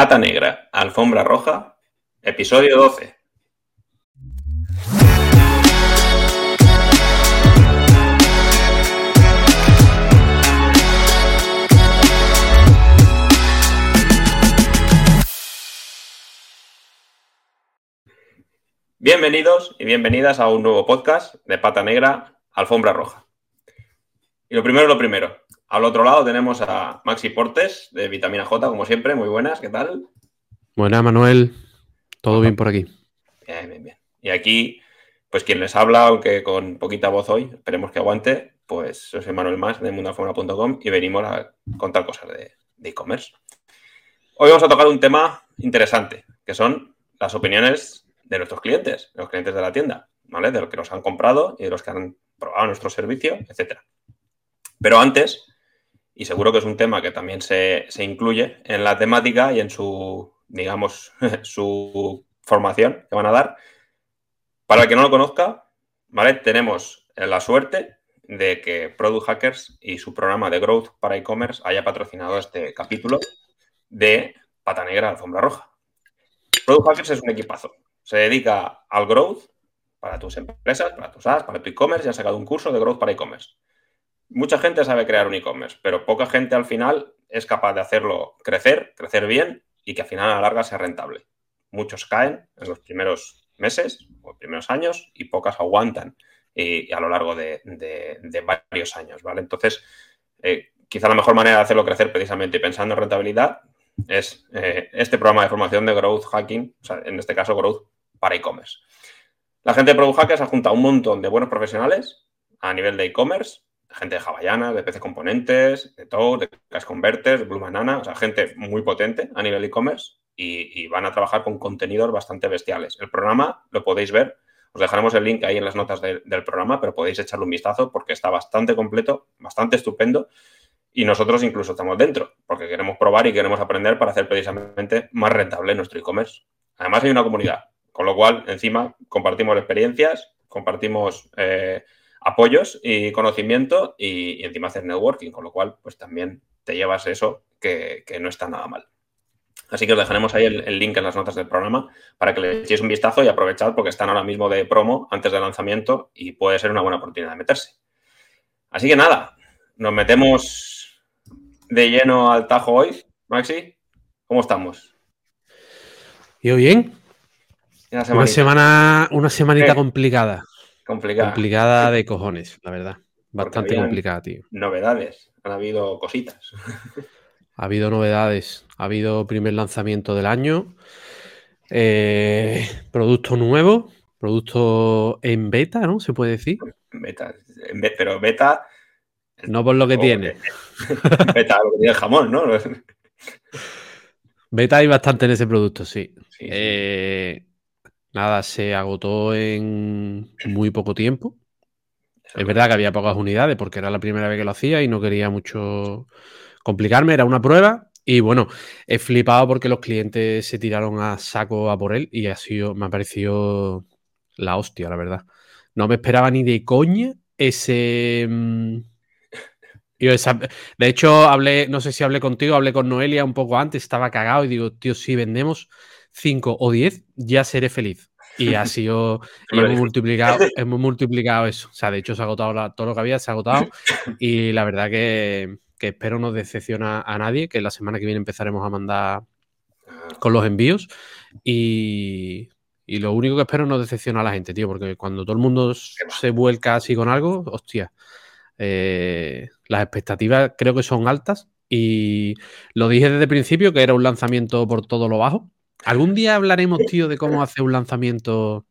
Pata Negra, Alfombra Roja, episodio 12. Bienvenidos y bienvenidas a un nuevo podcast de Pata Negra, Alfombra Roja. Y lo primero, lo primero. Al otro lado tenemos a Maxi Portes de Vitamina J, como siempre. Muy buenas, ¿qué tal? Buenas, Manuel. Todo bien por aquí. Bien, bien, bien. Y aquí, pues quien les habla, aunque con poquita voz hoy, esperemos que aguante, pues soy Manuel Más de mundalfombra.com y venimos a contar cosas de e-commerce. Hoy vamos a tocar un tema interesante, que son las opiniones de nuestros clientes, de los clientes de la tienda, ¿vale? De los que nos han comprado y de los que han probado nuestro servicio, etcétera. Pero antes, y seguro que es un tema que también se, incluye en la temática y en su, digamos, su formación que van a dar. Para el que no lo conozca, ¿vale? Tenemos la suerte de que Product Hackers y su programa de Growth para e-commerce haya patrocinado este capítulo de Pata Negra Alfombra Roja. Product Hackers es un equipazo se dedica al growth para tus empresas, para tus ads, para tu e-commerce y ha sacado un curso de growth para e-commerce. Mucha gente sabe crear un e-commerce, pero poca gente al final es capaz de hacerlo crecer, crecer bien y que al final a la larga sea rentable. Muchos caen en los primeros meses o primeros años y pocas aguantan y, a lo largo de, varios años, ¿vale? Entonces, eh, quizá la mejor manera de hacerlo crecer precisamente y pensando en rentabilidad es eh, este programa de formación de Growth Hacking, o sea, en este caso Growth para e-commerce. La gente de Product Hackers ha juntado un montón de buenos profesionales a nivel de e-commerce, gente de Havaiana, de PC Componentes, de Toad, de Cash Converters, de Blue Banana, o sea, gente muy potente a nivel e-commerce y, van a trabajar con contenidos bastante bestiales. El programa lo podéis ver, os dejaremos el link ahí en las notas del programa, pero podéis echarle un vistazo porque está bastante completo, bastante estupendo y nosotros incluso estamos dentro porque queremos probar y queremos aprender para hacer precisamente más rentable nuestro e-commerce. Además hay una comunidad, con lo cual, encima, compartimos experiencias, compartimos eh, apoyos y conocimiento y, encima hacer networking, con lo cual, pues también te llevas eso que, no está nada mal. Así que os dejaremos ahí el, link en las notas del programa para que le echéis un vistazo y aprovechad porque están ahora mismo de promo antes del lanzamiento y puede ser una buena oportunidad de meterse. Así que nada, nos metemos de lleno al tajo hoy. Maxi, ¿cómo estamos? Yo bien, una, semana, una semanita complicada. Complicada. Complicada de cojones, la verdad. Bastante complicada, tío. Novedades, han habido cositas. Ha habido novedades. Ha habido primer lanzamiento del año. Eh, producto nuevo. Producto en beta, ¿no? Se puede decir. Beta. Pero beta. No por lo que tiene. beta, lo que tiene el jamón, ¿no? Beta hay bastante en ese producto, sí. Eh, Nada, se agotó en muy poco tiempo. Es verdad que había pocas unidades porque era la primera vez que lo hacía y no quería mucho complicarme, era una prueba. Y bueno, he flipado porque los clientes se tiraron a saco a por él y ha sido, me ha parecido la hostia, la verdad. No me esperaba ni de coña ese. Mm, de hecho, hablé, no sé si hablé contigo, hablé con Noelia un poco antes, estaba cagado y digo, tío, si vendemos 5 o 10, ya seré feliz. Y ha sido, hemos multiplicado, hemos multiplicado eso. O sea, de hecho se ha agotado todo lo que había, se ha agotado. Y la verdad que, espero no decepciona a nadie, que la semana que viene empezaremos a mandar con los envíos. Y, lo único que espero no decepciona a la gente, tío, porque cuando todo el mundo se vuelca así con algo, hostia, eh, las expectativas creo que son altas. Y lo dije desde el principio que era un lanzamiento por todo lo bajo. Algún día hablaremos, tío, de cómo hacer un lanzamiento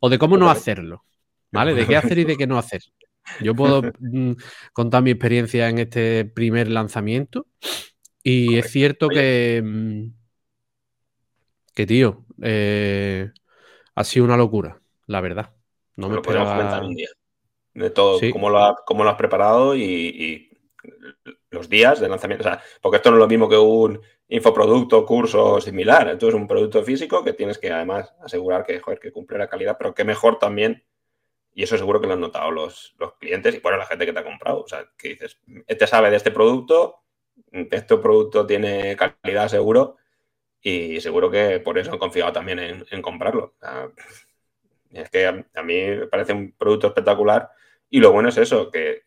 o de cómo no hacerlo, ¿vale? De qué hacer y de qué no hacer. Yo puedo mm, contar mi experiencia en este primer lanzamiento y es cierto que, mm, que tío, eh, ha sido una locura, la verdad. No me esperaba... comentar un día de todo, cómo, lo cómo, lo has preparado y, los días de lanzamiento. O sea, porque esto no es lo mismo que un infoproducto, curso similar. Esto es un producto físico que tienes que además asegurar que cumple la calidad, pero que mejor también, y eso seguro que lo han notado los, los clientes y bueno, la gente que te ha comprado. O sea, que dices, este sabe de este producto, este producto tiene calidad seguro y seguro que por eso han confiado también en, comprarlo. es que a, mí me parece un producto espectacular y lo bueno es eso, que,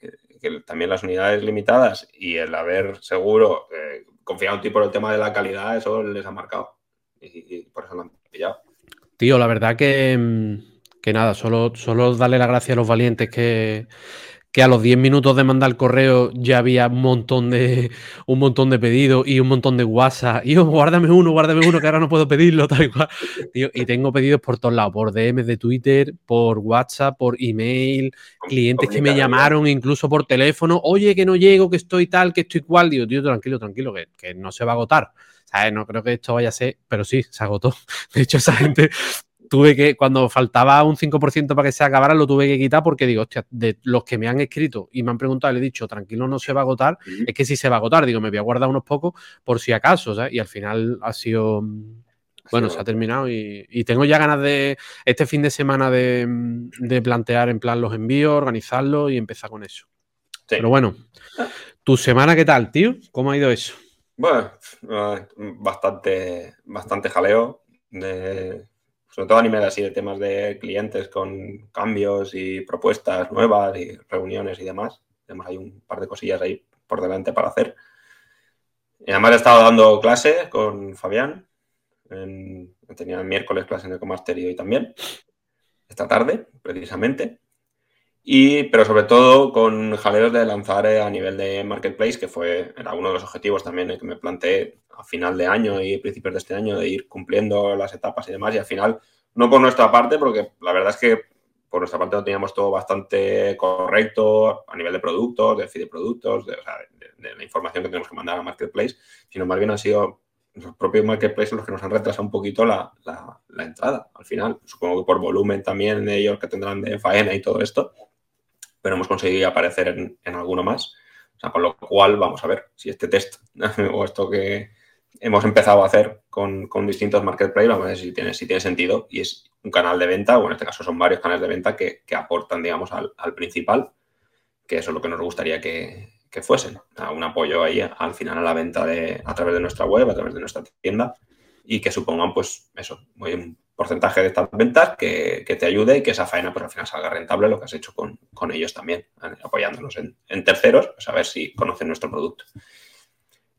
también las unidades limitadas y el haber seguro eh, confiado en ti por el tema de la calidad, eso les ha marcado y, por eso lo han pillado. Tío, la verdad que, que nada, solo, solo darle las gracias a los valientes que que a los 10 minutos de mandar el correo ya había un montón de un montón de pedidos y un montón de WhatsApp. Y yo, guárdame uno, guárdame uno, que ahora no puedo pedirlo, tal y cual. y tengo pedidos por todos lados, por DMs de Twitter, por WhatsApp, por email, clientes que me llamaron incluso por teléfono. Oye, que no llego, que estoy tal, que estoy cual. Digo, tío, tranquilo, tranquilo, que, que no se va a agotar. ¿Sabes? No creo que esto vaya a ser, pero sí, se agotó. De hecho, esa gente tuve que, cuando faltaba un 5% para que se acabara, lo tuve que quitar porque digo, hostia, de los que me han escrito y me han preguntado, le he dicho, tranquilo, no se va a agotar, es que sí se va a agotar, digo, me voy a guardar unos pocos por si acaso, ¿sabes? Y al final ha sido, bueno, se ha terminado y, tengo ya ganas de, este fin de semana de, plantear en plan los envíos, organizarlo y empezar con eso. Pero bueno, ¿tu semana qué tal, tío? ¿Cómo ha ido eso? Bueno, eh, bastante, bastante jaleo. De, sobre todo a nivel así de temas de clientes con cambios y propuestas nuevas y reuniones y demás. Tenemos ahí un par de cosillas ahí por delante para hacer. Y además he estado dando clase con Fabián. tenía el miércoles clase en Ecomaster y hoy también. Esta tarde, precisamente. Y, pero sobre todo con jaleos de lanzar a nivel de Marketplace, que fue, era uno de los objetivos también que me planteé a final de año y principios de este año de ir cumpliendo las etapas y demás. Y al final, no por nuestra parte, porque la verdad es que por nuestra parte lo teníamos todo bastante correcto a nivel de productos, de feed de productos, de, la información que tenemos que mandar a Marketplace, sino más bien han sido los propios Marketplaces los que nos han retrasado un poquito la, entrada al final. Supongo que por volumen también de ellos que tendrán de faena y todo esto, pero hemos conseguido aparecer en, alguno más. O sea, con lo cual vamos a ver si este test o esto que, hemos empezado a hacer con, distintos marketplaces, vamos a ver si tiene, sentido y es un canal de venta, o en este caso son varios canales de venta que, aportan, digamos, al, principal, que eso es lo que nos gustaría que, fuesen, un apoyo ahí al final a la venta de, a través de nuestra web, a través de nuestra tienda y que supongan, pues, eso, un porcentaje de estas ventas que, te ayude y que esa faena, pues, al final salga rentable lo que has hecho con, ellos también, apoyándonos en, en terceros, pues, a ver si conocen nuestro producto.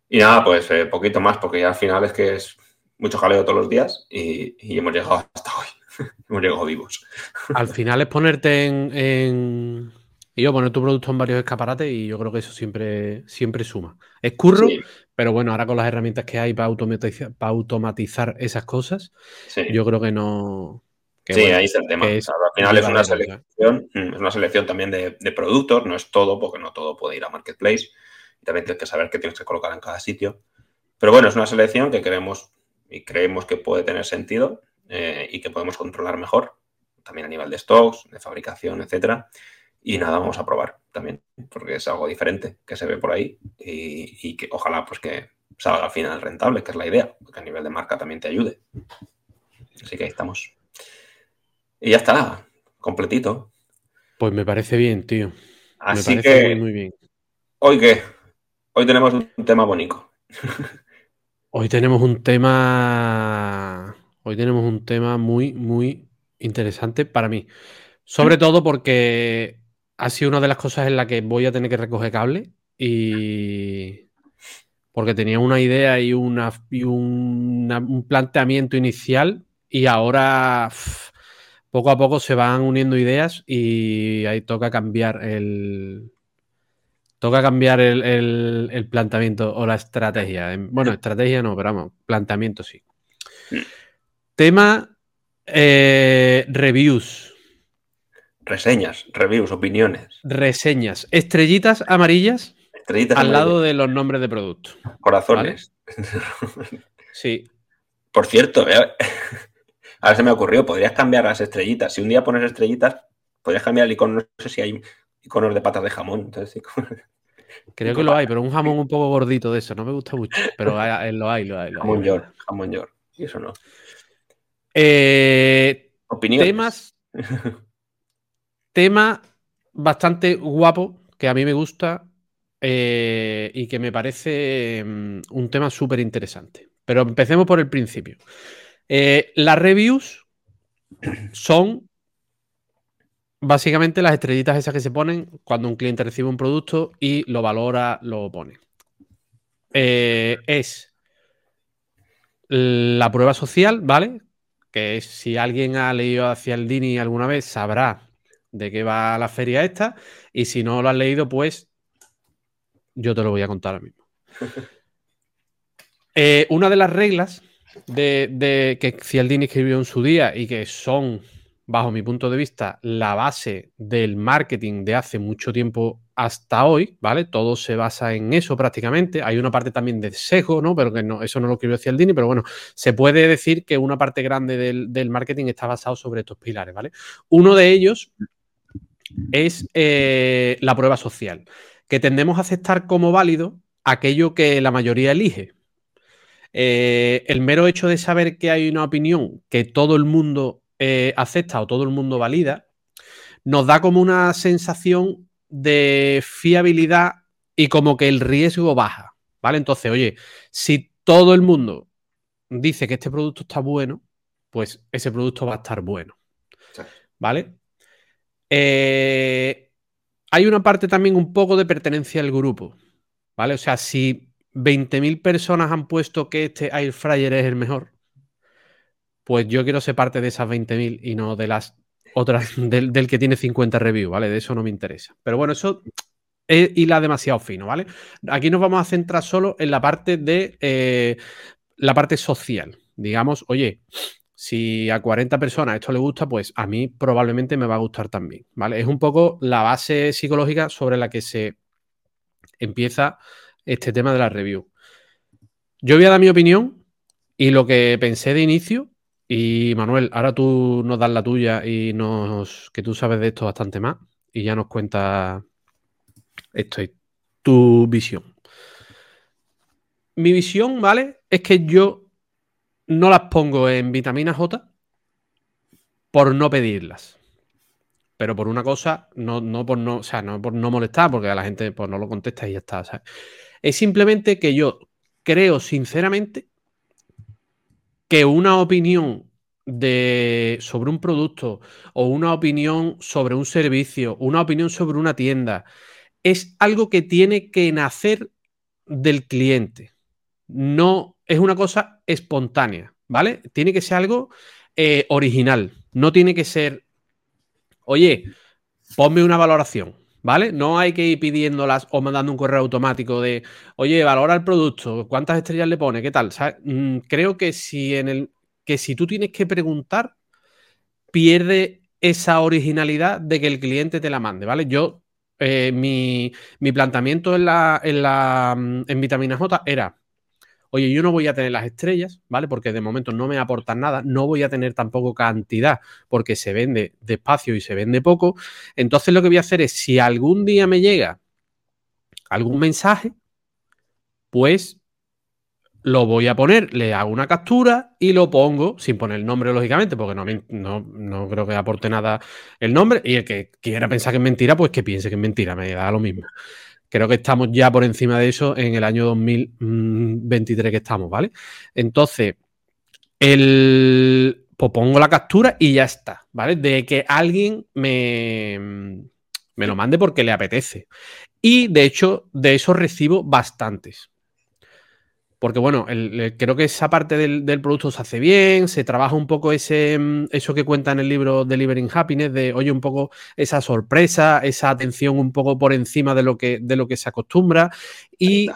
Y nada, pues eh, poquito más, porque ya al final es que es mucho jaleo todos los días y, hemos llegado hasta hoy. hemos llegado vivos. Al final es ponerte en, Y yo poner tu producto en varios escaparates y yo creo que eso siempre, siempre suma. Es curro, pero bueno, ahora con las herramientas que hay para automatizar, para automatizar esas cosas, yo creo que no. sí, ahí está el tema. al final es una selección, mm, es una selección también de, de, productos, no es todo, porque no todo puede ir a Marketplace también tienes que saber qué tienes que colocar en cada sitio. Pero bueno, es una selección que queremos y creemos que puede tener sentido eh, y que podemos controlar mejor, también a nivel de stocks, de fabricación, etcétera. Y nada, vamos a probar también, porque es algo diferente que se ve por ahí y, que ojalá pues que salga al final rentable, que es la idea, que a nivel de marca también te ayude. Así que ahí estamos. Y ya está, completito. Pues me parece bien, tío. Así que, muy, muy bien. ¿Hoy qué? Hoy tenemos un tema bonito. Hoy tenemos un tema. Hoy tenemos un tema muy, muy interesante para mí. Sobre todo porque ha sido una de las cosas en las que voy a tener que recoger cable y. Porque tenía una idea y, una, un planteamiento inicial y ahora poco a poco se van uniendo ideas y ahí toca cambiar el, Toca cambiar el, planteamiento o la estrategia. Bueno, estrategia no, pero vamos, planteamiento sí. Tema eh, reviews. Reseñas, reviews, opiniones. Reseñas. Estrellitas amarillas Estrellitas al lado de los nombres de producto. Corazones. Sí. Por cierto, ahora se me ocurrió, podrías cambiar las estrellitas. Si un día pones estrellitas, podrías cambiar el icono. No sé si hay iconos de patas de jamón. Entonces, Creo que lo hay, pero un jamón un poco gordito de eso, no me gusta mucho. Pero lo hay, lo hay. jamón york, jamón york. Y eso no. Eh, Temas. Tema bastante guapo, que a mí me gusta eh, y que me parece mm, un tema súper interesante. Pero empecemos por el principio. Eh, las reviews son básicamente las estrellitas esas que se ponen cuando un cliente recibe un producto y lo valora, lo pone. Eh, es la prueba social, ¿vale? Que si alguien ha leído hacia el Dini alguna vez sabrá de qué va la feria esta y si no lo has leído, pues yo te lo voy a contar ahora mismo. Eh, una de las reglas de, de que Cialdini escribió en su día y que son, bajo mi punto de vista, la base del marketing de hace mucho tiempo hasta hoy, ¿vale? Todo se basa en eso prácticamente. Hay una parte también de sesgo, ¿no? Pero que no, eso no lo escribió Cialdini, pero bueno, se puede decir que una parte grande del, marketing está basado sobre estos pilares, ¿vale? Uno de ellos es eh, la prueba social, que tendemos a aceptar como válido aquello que la mayoría elige. Eh, el mero hecho de saber que hay una opinión que todo el mundo eh, acepta o todo el mundo valida, nos da como una sensación de fiabilidad y como que el riesgo baja, ¿vale? Entonces, oye, si todo el mundo dice que este producto está bueno, pues ese producto va a estar bueno, ¿vale? Eh, hay una parte también un poco de pertenencia al grupo, ¿vale? O sea, si 20.000 personas han puesto que este air fryer es el mejor, pues yo quiero ser parte de esas 20.000 y no de las otras, del, que tiene 50 reviews, ¿vale? De eso no me interesa. Pero bueno, eso es la demasiado fino, ¿vale? Aquí nos vamos a centrar solo en la parte de eh, la parte social. Digamos, oye, si a 40 personas esto le gusta, pues a mí probablemente me va a gustar también, ¿vale? Es un poco la base psicológica sobre la que se empieza este tema de la review. Yo voy a dar mi opinión y lo que pensé de inicio. Y Manuel, ahora tú nos das la tuya y nos que tú sabes de esto bastante más y ya nos cuentas esto y tu visión. Mi visión, ¿vale? Es que yo no las pongo en vitamina J por no pedirlas. Pero por una cosa, no, no por no, o sea, no por no molestar, porque a la gente pues, no lo contesta y ya está. Es simplemente que yo creo sinceramente que una opinión de, sobre un producto o una opinión sobre un servicio, una opinión sobre una tienda, es algo que tiene que nacer del cliente. No es una cosa espontánea, ¿vale? Tiene que ser algo eh, original. No tiene que ser, oye, ponme una valoración. ¿vale? No hay que ir pidiéndolas o mandando un correo automático de, oye, valora el producto, ¿cuántas estrellas le pone? ¿Qué tal? Mm, creo que si en el que si tú tienes que preguntar, pierde esa originalidad de que el cliente te la mande, ¿vale? Yo, eh, mi, mi, planteamiento en la, en la mm, en vitamina J era oye, yo no voy a tener las estrellas, ¿vale? Porque de momento no me aportan nada, no voy a tener tampoco cantidad porque se vende despacio y se vende poco. Entonces lo que voy a hacer es, si algún día me llega algún mensaje, pues lo voy a poner, le hago una captura y lo pongo, sin poner el nombre, lógicamente, porque no, no, no, creo que aporte nada el nombre. Y el que quiera pensar que es mentira, pues que piense que es mentira, me da lo mismo. Creo que estamos ya por encima de eso en el año 2023 que estamos, ¿vale? Entonces, el, pues pongo la captura y ya está, ¿vale? De que alguien me, me lo mande porque le apetece. Y de hecho, de eso recibo bastantes. Porque bueno, creo que esa parte del, producto se hace bien, se trabaja un poco ese, mm, eso que cuenta en el libro Delivering Happiness, de oye, un poco esa sorpresa, esa atención un poco por encima de lo que, de lo que se acostumbra. Y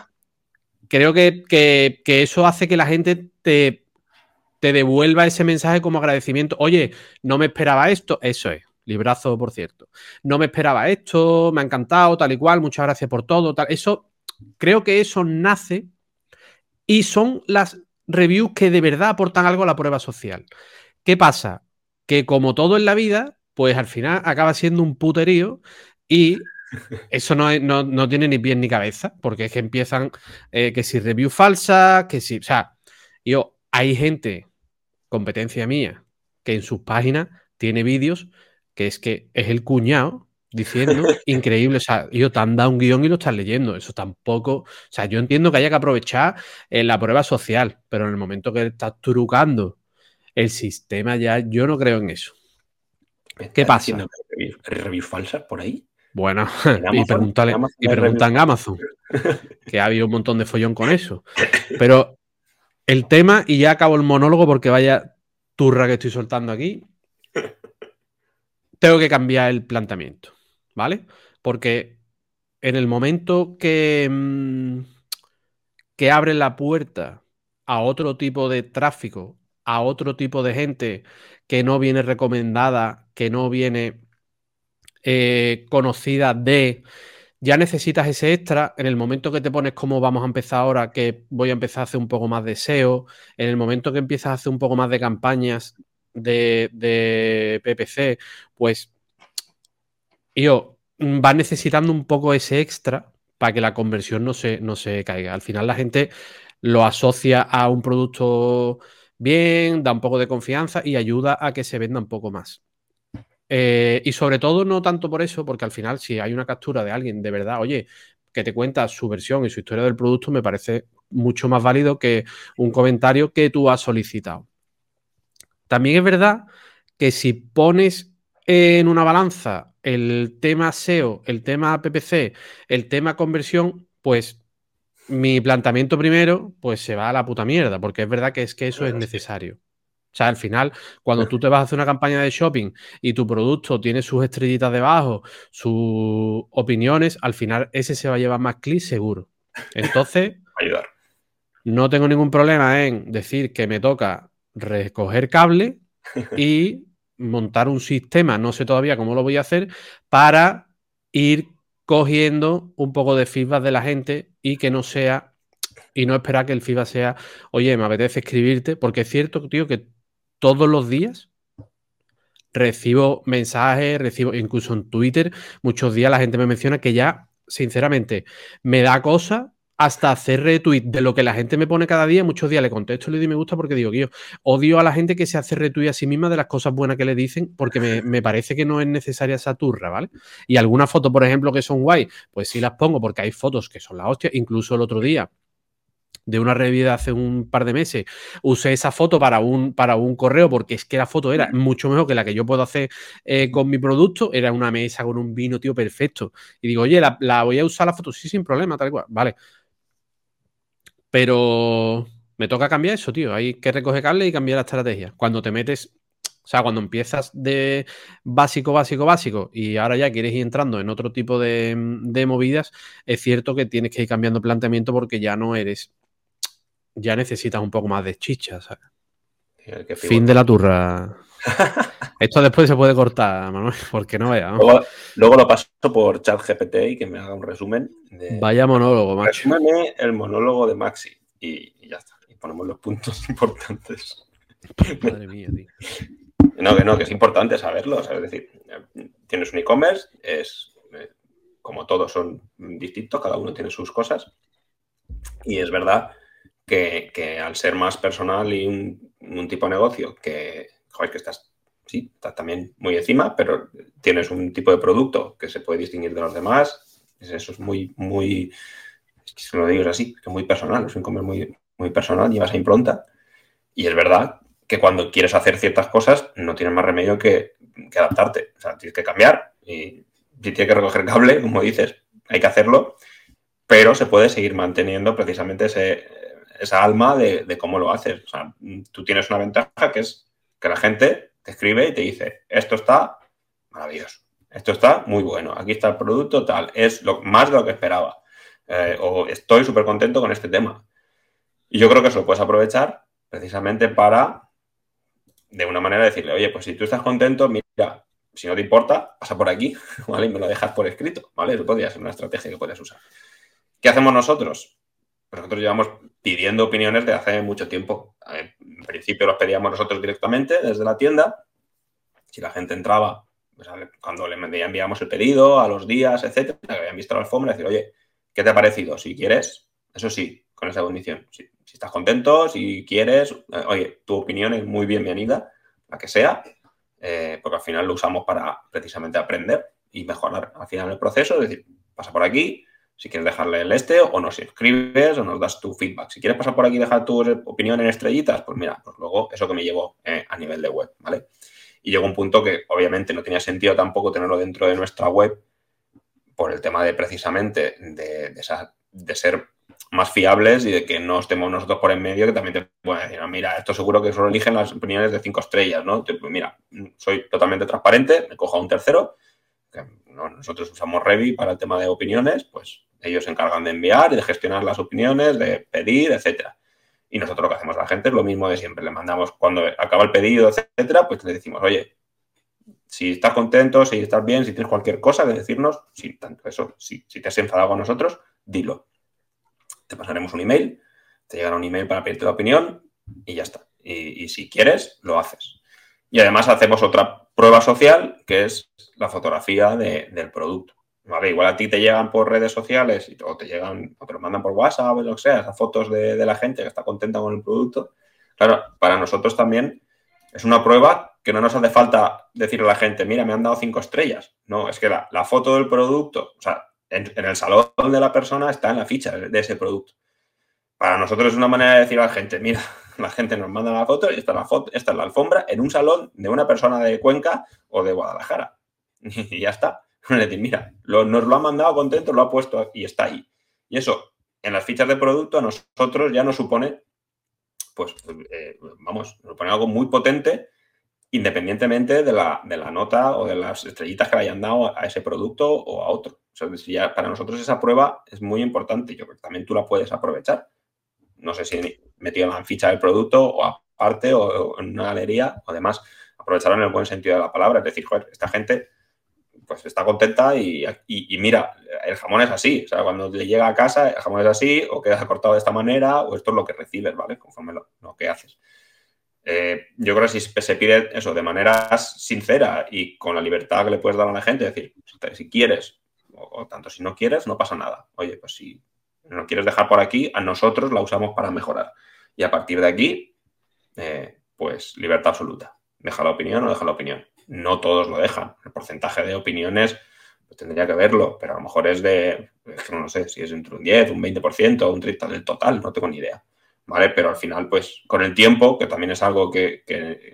creo que, eso hace que la gente te, te devuelva ese mensaje como agradecimiento. Oye, no me esperaba esto, eso es. Librazo, por cierto. No me esperaba esto, me ha encantado, tal y cual, muchas gracias por todo. Tal. Eso, creo que eso nace y son las reviews que de verdad aportan algo a la prueba social. ¿Qué pasa? Que como todo en la vida, pues al final acaba siendo un puterío y eso no, no, tiene ni pie ni cabeza, porque es que empiezan eh, que si review falsa, que si, o sea, yo, hay gente, competencia mía, que en sus páginas tiene vídeos que es que es el cuñado diciendo, increíble. O sea, yo te han dado un guion y lo estás leyendo. Eso tampoco. O sea, yo entiendo que haya que aprovechar eh, la prueba social, pero en el momento que estás trucando el sistema, ya yo no creo en eso. ¿Qué pasa? ¿Reviews falsas por ahí? Bueno, y, preguntan a Amazon, que ha habido un montón de follón con eso. Pero el tema, y ya acabo el monólogo porque vaya turra que estoy soltando aquí, tengo que cambiar el planteamiento. ¿Vale? Porque en el momento que, mm, que abre la puerta a otro tipo de tráfico, a otro tipo de gente que no viene recomendada, que no viene eh, conocida de, ya necesitas ese extra. En el momento que te pones como vamos a empezar ahora, que voy a empezar a hacer un poco más de SEO, en el momento que empiezas a hacer un poco más de campañas de, de PPC, pues yo, mm, va necesitando un poco ese extra para que la conversión no se, no se caiga. Al final la gente lo asocia a un producto bien, da un poco de confianza y ayuda a que se venda un poco más. Eh, y sobre todo no tanto por eso, porque al final si hay una captura de alguien de verdad, oye, que te cuenta su versión y su historia del producto, me parece mucho más válido que un comentario que tú has solicitado. También es verdad que si pones en una balanza el tema SEO, el tema PPC, el tema conversión, pues mi planteamiento primero, pues se va a la puta mierda, porque es verdad que es que eso es necesario. O sea, al final, cuando tú te vas a hacer una campaña de shopping y tu producto tiene sus estrellitas debajo, sus opiniones, al final ese se va a llevar más clics seguro. Entonces, ayudar. No tengo ningún problema en decir que me toca recoger cable y montar un sistema, no sé todavía cómo lo voy a hacer, para ir cogiendo un poco de feedback de la gente y que no sea, y no esperar que el feedback sea, oye, me apetece escribirte, porque es cierto, tío, que todos los días recibo mensajes, recibo, incluso en Twitter, muchos días la gente me menciona que ya, sinceramente, me da cosa hasta hacer retweet de lo que la gente me pone cada día. Muchos días le contesto, le doy me gusta porque digo, yo odio a la gente que se hace retweet a sí misma de las cosas buenas que le dicen porque me, parece que no es necesaria esa turra, ¿vale? Y algunas fotos, por ejemplo, que son guay, pues sí las pongo porque hay fotos que son la hostia. Incluso el otro día de una revista hace un par de meses, usé esa foto para un, para un correo porque es que la foto era mucho mejor que la que yo puedo hacer eh, con mi producto. Era una mesa con un vino, tío, perfecto. Y digo, oye, la, voy a usar la foto, sí, sin problema, tal cual. Vale. Pero me toca cambiar eso, tío. Hay que recoger cable y cambiar la estrategia. Cuando te metes, o sea, cuando empiezas de básico, básico, básico y ahora ya quieres ir entrando en otro tipo de, movidas, es cierto que tienes que ir cambiando planteamiento porque ya no eres, ya necesitas un poco más de chicha, ¿sabes? fin de la turra. Esto después se puede cortar, Manuel, porque no vea. Luego, lo paso por ChatGPT y que me haga un resumen. De... Vaya monólogo, macho. el monólogo de Maxi y, ya está. Y ponemos los puntos importantes. Madre mía, tío. No, que no, que es importante saberlo. es decir, tienes un e-commerce, es eh, como todos son distintos, cada uno tiene sus cosas. Y es verdad que, al ser más personal y un, un tipo de negocio que, joder, que estás sí, está también muy encima, pero tienes un tipo de producto que se puede distinguir de los demás. Eso es muy, muy, es que lo digo así, que es muy personal, es un comer muy, muy personal, llevas a impronta. Y es verdad que cuando quieres hacer ciertas cosas no tienes más remedio que, adaptarte. O sea, tienes que cambiar y si tienes que recoger cable, como dices, hay que hacerlo, pero se puede seguir manteniendo precisamente ese, esa alma de, de cómo lo haces. O sea, tú tienes una ventaja que es que la gente escribe y te dice, esto está maravilloso, esto está muy bueno, aquí está el producto, tal, es lo, más de lo que esperaba, eh, o estoy súper contento con este tema. Y yo creo que eso lo puedes aprovechar precisamente para, de una manera, decirle, oye, pues si tú estás contento, mira, si no te importa, pasa por aquí, ¿vale? Y me lo dejas por escrito, ¿vale? Eso podría ser una estrategia que puedes usar. ¿Qué hacemos nosotros? nosotros llevamos pidiendo opiniones de hace mucho tiempo. En principio los pedíamos nosotros directamente desde la tienda. Si la gente entraba, pues, cuando le enviamos el pedido, a los días, etcétera, que habían visto la alfombra, decir, oye, ¿qué te ha parecido? Si quieres, eso sí, con esa condición. Si, estás contento, si quieres, eh, oye, tu opinión es muy bienvenida, la que sea, eh, porque al final lo usamos para precisamente aprender y mejorar al final el proceso, es decir, pasa por aquí, si quieres dejarle el este o nos escribes o nos das tu feedback. Si quieres pasar por aquí y dejar tu opinión en estrellitas, pues mira, pues luego eso que me llevó eh, a nivel de web, ¿vale? Y llegó un punto que obviamente no tenía sentido tampoco tenerlo dentro de nuestra web por el tema de precisamente de, ser más fiables y de que no estemos nosotros por en medio, que también te pueden decir, mira, esto seguro que solo eligen las opiniones de cinco estrellas, ¿no? Pues mira, soy totalmente transparente, me cojo a un tercero, que nosotros usamos Revi para el tema de opiniones, pues ellos se encargan de enviar y de gestionar las opiniones, de pedir, etcétera. Y nosotros lo que hacemos a la gente es lo mismo de siempre. Le mandamos cuando acaba el pedido, etcétera, pues le decimos, oye, si estás contento, si estás bien, si tienes cualquier cosa que decirnos, si tanto eso, si, si te has enfadado con nosotros, dilo. Te pasaremos un email, te llegará un email para pedirte la opinión y ya está. Y, si quieres, lo haces. Y además hacemos otra prueba social, que es la fotografía del producto. Vale, igual a ti te llegan por redes sociales o te llegan o te lo mandan por WhatsApp o lo que sea, esas fotos de, la gente que está contenta con el producto. Claro, para nosotros también es una prueba que no nos hace falta decirle a la gente, mira, me han dado cinco estrellas. No, es que la, foto del producto, o sea, en, el salón de la persona está en la ficha de ese producto. Para nosotros es una manera de decir a la gente, mira, la gente nos manda la foto y esta es la foto, esta es la alfombra en un salón de una persona de Cuenca o de Guadalajara. Y ya está. Es decir, mira, nos lo ha mandado contento, lo ha puesto y está ahí. Y eso, en las fichas de producto, a nosotros ya nos supone, pues, eh, vamos, nos supone algo muy potente, independientemente de la, de la, nota o de las estrellitas que le hayan dado a ese producto o a otro. Ya para nosotros esa prueba es muy importante. Yo creo que también tú la puedes aprovechar. No sé si metido en la ficha del producto o aparte o, en una galería o demás. Aprovecharlo en el buen sentido de la palabra. Es decir, joder, esta gente pues está contenta y, mira, el jamón es así, o sea, cuando le llega a casa el jamón es así o queda cortado de esta manera o esto es lo que recibes, ¿vale? Conforme lo, que haces. Eh, yo creo que si se pide eso de manera sincera y con la libertad que le puedes dar a la gente, es decir, si quieres o, tanto si no quieres, no pasa nada. Oye, pues si no quieres dejar por aquí, a nosotros la usamos para mejorar. Y a partir de aquí, eh, pues libertad absoluta. Deja la opinión o deja la opinión no todos lo dejan. El porcentaje de opiniones pues tendría que verlo, pero a lo mejor es de, no sé, si es entre un 10, un 20%, un 30% del total, no tengo ni idea. ¿Vale? Pero al final, pues con el tiempo, que también es algo que,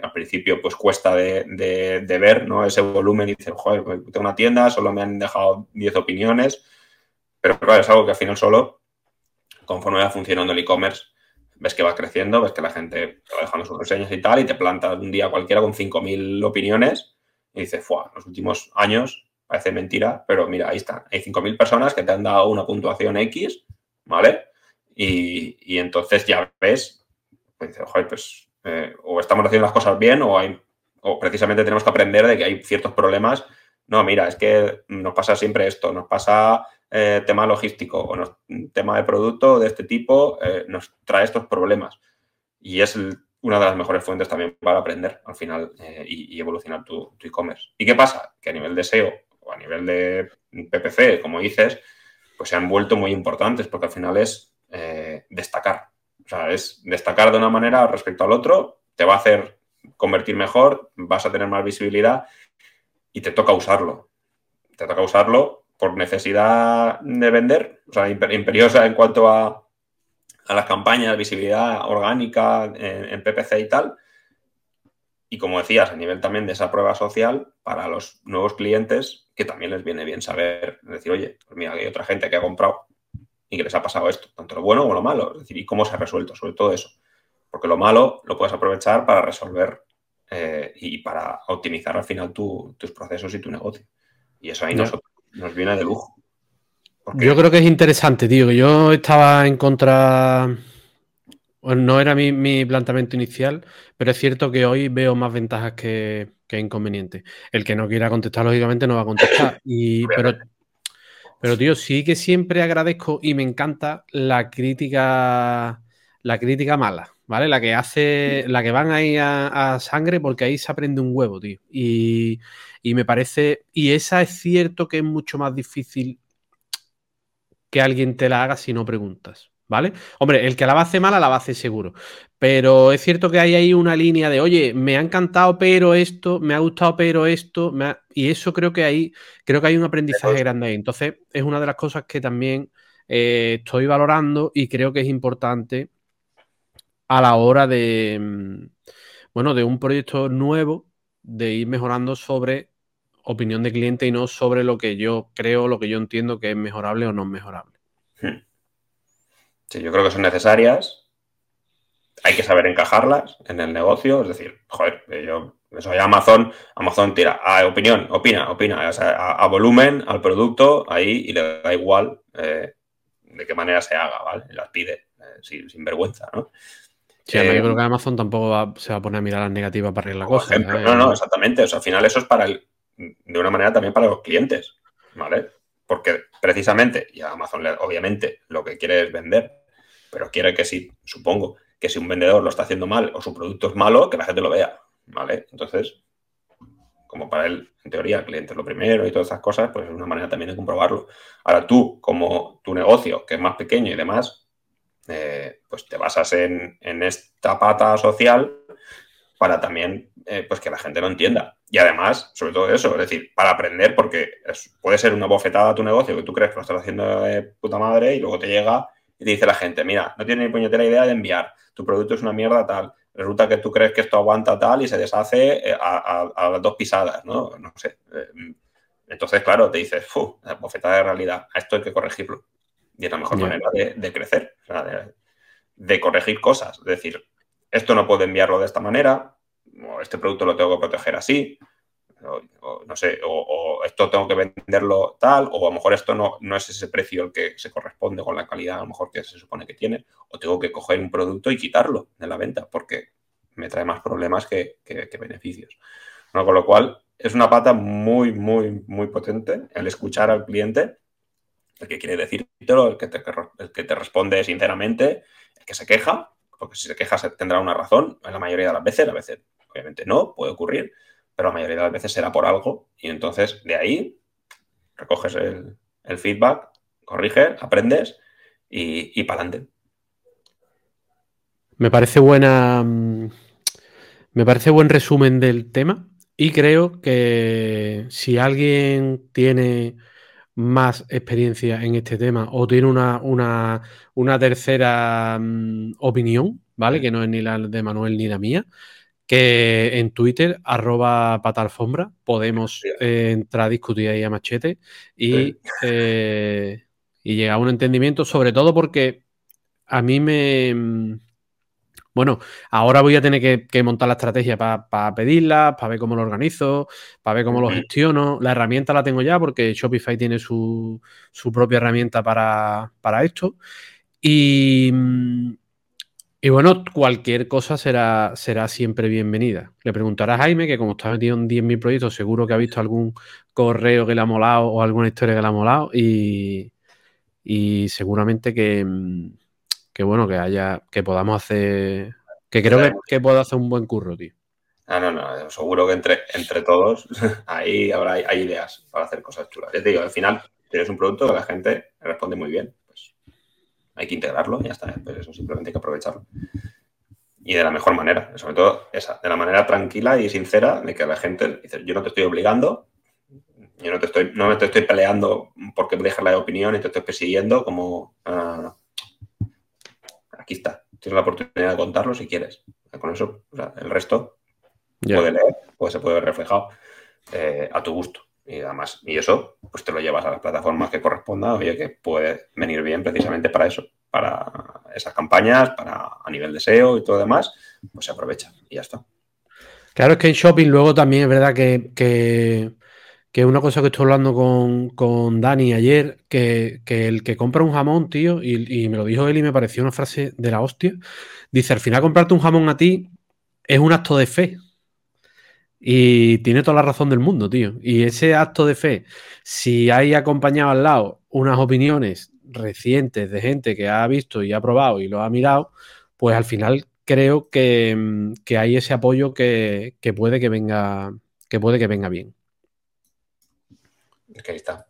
al principio pues cuesta de, ver, ¿no? Ese volumen y dices, joder, pues, tengo una tienda, solo me han dejado 10 opiniones, pero claro, es algo que al final solo, conforme va funcionando el e-commerce, ves que va creciendo, ves que la gente va dejando sus reseñas y tal, y te planta un día cualquiera con 5.000 opiniones y dices, fuah, los últimos años parece mentira, pero mira, ahí están, hay 5.000 personas que te han dado una puntuación X, ¿vale? Y, entonces ya ves, pues pues eh, o estamos haciendo las cosas bien o, hay, o precisamente tenemos que aprender de que hay ciertos problemas. No, mira, es que nos pasa siempre esto, nos pasa eh, tema logístico o tema de producto de este tipo eh, nos trae estos problemas. Y es una de las mejores fuentes también para aprender al final eh, y, evolucionar tu e-commerce. ¿Y qué pasa? Que a nivel de SEO o a nivel de PPC, como dices, pues se han vuelto muy importantes porque al final es destacar. O sea, es destacar de una manera respecto al otro, te va a hacer convertir mejor, vas a tener más visibilidad y te toca usarlo. Te toca usarlo por necesidad de vender, o sea, imperiosa en cuanto a, las campañas, visibilidad orgánica en, PPC y tal. Y como decías, a nivel también de esa prueba social para los nuevos clientes, que también les viene bien saber, decir, oye, pues mira, hay otra gente que ha comprado y que les ha pasado esto, tanto lo bueno como lo malo, es decir, y cómo se ha resuelto, sobre todo eso. Porque lo malo lo puedes aprovechar para resolver eh, y para optimizar al final tus procesos y tu negocio. Y eso ahí nosotros nos viene de lujo. Yo creo que es interesante, tío. Yo estaba en contra. no era mi, planteamiento inicial, pero es cierto que hoy veo más ventajas que, inconvenientes. El que no quiera contestar, lógicamente, no va a contestar. Y, pero, pero, tío, sí que siempre agradezco y me encanta la crítica, la crítica mala, ¿vale? La que hace, la que van ahí a, a sangre porque ahí se aprende un huevo, tío. Y, y me parece, y esa es cierto que es mucho más difícil que alguien te la haga si no preguntas. ¿vale? Hombre, el que la va a hacer mala la va a hacer seguro. Pero es cierto que hay ahí una línea de, oye, me ha encantado, pero esto, me ha gustado, pero esto, y eso creo que ahí, creo que hay un aprendizaje grande ahí. Entonces, es una de las cosas que también eh, estoy valorando y creo que es importante a la hora de, mm, bueno, de un proyecto nuevo, de ir mejorando sobre opinión de cliente y no sobre lo que yo creo, lo que yo entiendo que es mejorable o no mejorable. Hmm. Sí, yo creo que son necesarias. Hay que saber encajarlas en el negocio. Es decir, joder, yo soy Amazon, Amazon tira a opinión, opina, opina, a, volumen, al producto, ahí y le da igual eh, de qué manera se haga, ¿vale? Las pide eh, sin, vergüenza, ¿no? Sí, yo eh, creo que Amazon tampoco se va a poner a mirar las negativas para arreglar la cosa. no, no, exactamente. O sea, al final eso es para el, de una manera también para los clientes, ¿vale? Porque precisamente, y Amazon obviamente lo que quiere es vender, pero quiere que si, supongo, que si un vendedor lo está haciendo mal o su producto es malo, que la gente lo vea, ¿vale? Entonces, como para él, en teoría, el cliente es lo primero y todas esas cosas, pues es una manera también de comprobarlo. Ahora tú, como tu negocio, que es más pequeño y demás, eh, pues te basas en, esta pata social para también eh, pues que la gente lo entienda. Y además, sobre todo eso, es decir, para aprender, porque puede ser una bofetada a tu negocio que tú crees que lo estás haciendo de puta madre y luego te llega y te dice la gente, mira, no tienes ni puñetera idea de enviar, tu producto es una mierda tal, resulta que tú crees que esto aguanta tal y se deshace eh, a, las dos pisadas, ¿no? No sé. Entonces, claro, te dices, ¡fu! Bofetada de realidad, a esto hay que corregirlo. Y es la mejor manera de, crecer, de, corregir cosas. Es decir, esto no puedo enviarlo de esta manera, o este producto lo tengo que proteger así, o, no sé, o, esto tengo que venderlo tal, o a lo mejor esto no, no es ese precio el que se corresponde con la calidad a lo mejor que se supone que tiene, o tengo que coger un producto y quitarlo de la venta porque me trae más problemas que, beneficios. con lo cual, es una pata muy, muy, muy potente el escuchar al cliente el que quiere decírtelo, el que te, el que te responde sinceramente, el que se queja, porque si se queja tendrá una razón, la mayoría de las veces, a veces obviamente no, puede ocurrir, pero la mayoría de las veces será por algo y entonces de ahí recoges el, feedback, corriges, aprendes y, y para adelante. Me parece buena. Mm, me parece buen resumen del tema. Y creo que si alguien tiene más experiencia en este tema o tiene una, una, tercera mm, opinión, ¿vale? Que no es ni la de Manuel ni la mía, que en Twitter, arroba patalfombra, podemos eh, entrar a discutir ahí a machete y, eh, y llegar a un entendimiento, sobre todo porque a mí me... Mm, bueno, ahora voy a tener que, montar la estrategia para pedirla, para ver cómo lo organizo, para ver cómo lo gestiono. La herramienta la tengo ya porque Shopify tiene su, propia herramienta para, esto. Y, y, bueno, cualquier cosa será, será siempre bienvenida. Le preguntará a Jaime, que como está metido en 10.000 proyectos, seguro que ha visto algún correo que le ha molado o alguna historia que le ha molado. Y, y seguramente que que bueno, que haya, que podamos hacer, que creo que, que puedo hacer un buen curro, tío. Ah, no, no, seguro que entre, entre todos ahí habrá hay ideas para hacer cosas chulas. Ya te digo, al final tienes un producto que la gente responde muy bien, pues hay que integrarlo y ya está, pero eso simplemente hay que aprovecharlo. Y de la mejor manera, sobre todo esa, de la manera tranquila y sincera de que la gente dice, yo no te estoy obligando, yo no te estoy, no me te estoy peleando porque me dejas la opinión y te estoy persiguiendo como aquí está. Tienes la oportunidad de contarlo si quieres. Con eso, el resto puede leer, pues se puede ver reflejado eh, a tu gusto. Y además, y eso, pues te lo llevas a las plataformas que corresponda, oye, que puede venir bien precisamente para eso, para esas campañas, para a nivel de SEO y todo demás, pues se aprovecha y ya está. Claro, es que en shopping luego también es verdad que que una cosa que estoy hablando con, Dani ayer, que, el que compra un jamón, tío, y, me lo dijo él y me pareció una frase de la hostia, dice, al final comprarte un jamón a ti es un acto de fe. Y tiene toda la razón del mundo, tío. Y ese acto de fe, si hay acompañado al lado unas opiniones recientes de gente que ha visto y ha probado y lo ha mirado, pues al final creo que, que hay ese apoyo que, que, puede que venga, que puede que venga bien. Es que ahí está.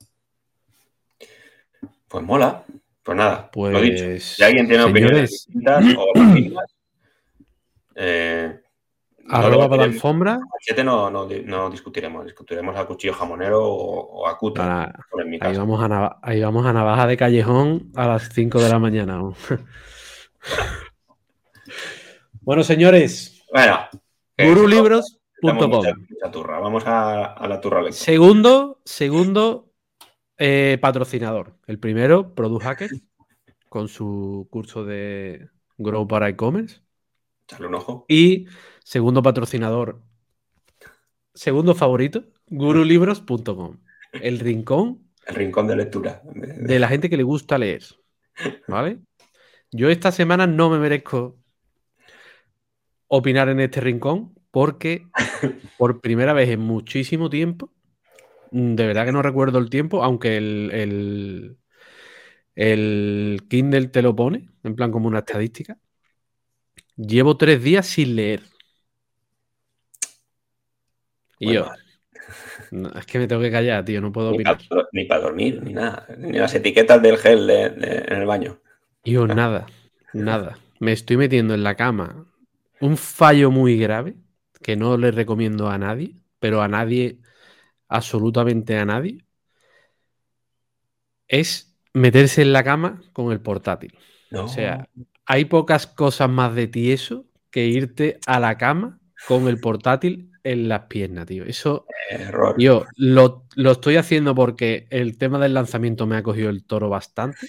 Pues mola. Pues nada, Pues, lo dicho. Si alguien tiene opiniones distintas o mismas, eh, no arroba para la alfombra. No, no, no discutiremos, discutiremos a cuchillo jamonero o, o a mi Ahí vamos, a nava- ahí vamos a navaja de callejón a las 5 de la mañana. ¿no? bueno, señores, Bueno, que gurulibros.com. estamos mucha- mucha turra. Vamos a, a la turra. Segundo, segundo eh, patrocinador. El primero, Product Hacker, con su curso de Grow para e-commerce. Echarle un ojo. Y segundo patrocinador, segundo favorito, gurulibros.com. El rincón El rincón de lectura. De la gente que le gusta leer. ¿Vale? Yo esta semana no me merezco opinar en este rincón porque por primera vez en muchísimo tiempo, mm, de verdad que no recuerdo el tiempo, aunque el, el, el Kindle te lo pone, en plan como una estadística, llevo tres días sin leer. Y Bueno, yo, no, es que me tengo que callar, tío, no puedo ni opinar. para dormir, ni nada. Ni las etiquetas del gel de- de- en el baño. Yo nada, nada. Me estoy metiendo en la cama un fallo muy grave que no le recomiendo a nadie, pero a nadie, absolutamente a nadie, es meterse en la cama con el portátil. No. O sea, hay pocas cosas más de tieso que irte a la cama con el portátil en las piernas, tío. Eso error. yo lo, lo estoy haciendo porque el tema del lanzamiento me ha cogido el toro bastante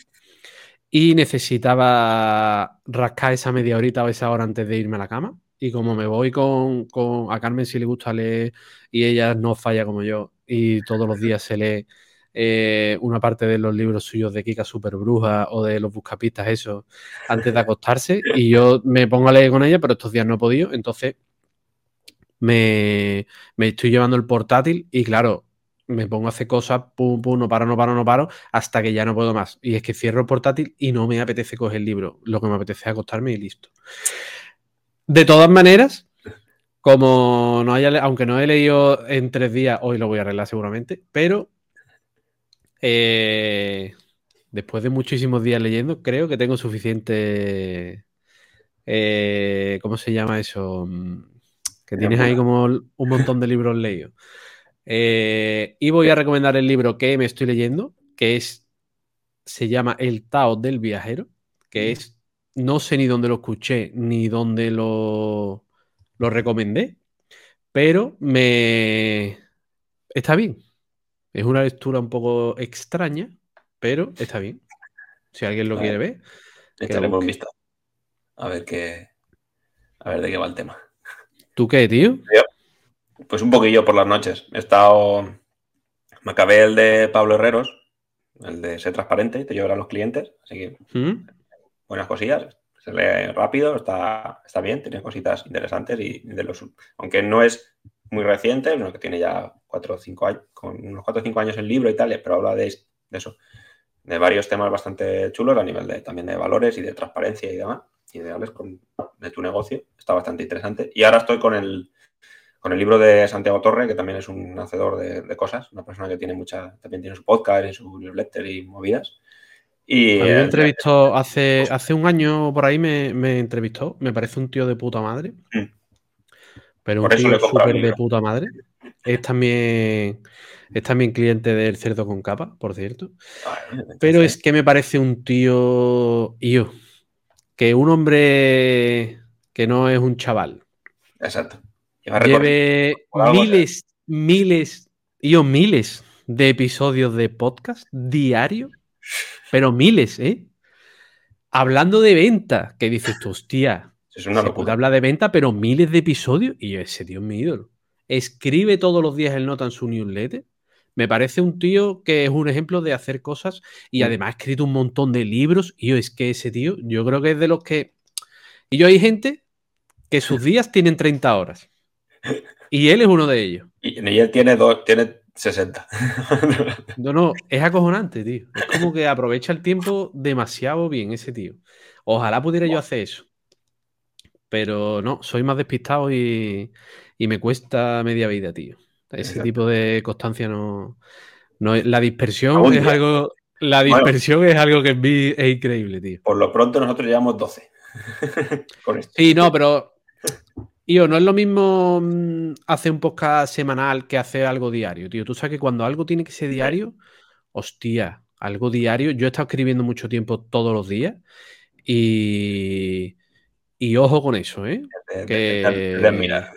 y necesitaba rascar esa media horita o esa hora antes de irme a la cama. Y como me voy con, con- a Carmen si le gusta leer y ella no falla como yo y todos los días se lee eh, una parte de los libros suyos de Kika Super Bruja o de los buscapistas, eso, antes de acostarse y yo me pongo a leer con ella, pero estos días no he podido, entonces me, me estoy llevando el portátil y claro, me pongo a hacer cosas, pum, pum, no paro, no paro, no paro, hasta que ya no puedo más. Y es que cierro el portátil y no me apetece coger el libro. Lo que me apetece es acostarme y listo. De todas maneras, como no haya, aunque no he leído en tres días, hoy lo voy a arreglar seguramente, pero eh, después de muchísimos días leyendo, creo que tengo suficiente. eh, ¿Cómo se llama eso? Mm, Que tienes ahí como un montón de libros leídos. Eh, y voy a recomendar el libro que me estoy leyendo, que es, se llama El Tao del Viajero, que es, no sé ni dónde lo escuché, ni dónde lo, lo recomendé, pero me... Está bien. Es una lectura un poco extraña, pero está bien. Si alguien lo quiere ver. Echaremos un vistazo. A ver qué. A ver de qué va el tema. ¿Tú qué, tío? Pues un poquillo por las noches. He estado. Me acabé el de Pablo Herreros, el de ser transparente, te llevar a los clientes. Así que ¿Mm? Buenas cosillas. Se lee rápido, está, está bien, tiene cositas interesantes y de los. Aunque no es muy reciente, que tiene ya cuatro o cinco años, con unos cuatro o cinco años el libro y tal, pero habla de, de eso, de varios temas bastante chulos a nivel de también de valores y de transparencia y demás, ideales con, de tu negocio. Está bastante interesante. Y ahora estoy con el, con el libro de Santiago Torre, que también es un hacedor de, de cosas, una persona que tiene mucha, también tiene su podcast y su newsletter y movidas. Y, A mí me eh, entrevistó hace, hace un año por ahí, me, me entrevistó. Me parece un tío de puta madre. Mm. Pero un Por tío súper de puta madre. Es también, es también cliente del cerdo con capa, por cierto. Pero entonces, es que me parece un tío. Yo. Que un hombre que no es un chaval. Exacto. Lleve miles, miles, y yo miles de episodios de podcast diario, pero miles, ¿eh? Hablando de venta, que dices tú, hostia, Es una se puede locura. hablar de venta, pero miles de episodios, y yo, ese tío es mi ídolo. Escribe todos los días el nota en su newsletter. Me parece un tío que es un ejemplo de hacer cosas y Mm. además ha escrito un montón de libros. Y yo, es que ese tío, yo creo que es de los que. Y yo hay gente que sus días tienen 30 horas. Y él es uno de ellos. Y, y él tiene, dos, tiene 60. No, no, es acojonante, tío. Es como que aprovecha el tiempo demasiado bien ese tío. Ojalá pudiera yo hacer eso. Pero no, soy más despistado y, y me cuesta media vida, tío. Ese Exacto. tipo de constancia no, no es- La dispersión es día. algo. La dispersión es algo que es, increíble, tío. Por lo pronto nosotros llevamos 12. Sí, no, pero. Tío, no es lo mismo mm, hacer un podcast semanal que hacer algo diario, tío. Tú sabes que cuando algo tiene que ser diario, hostia, algo diario. Yo he estado escribiendo mucho tiempo todos los días y. Y ojo con eso, ¿eh? que...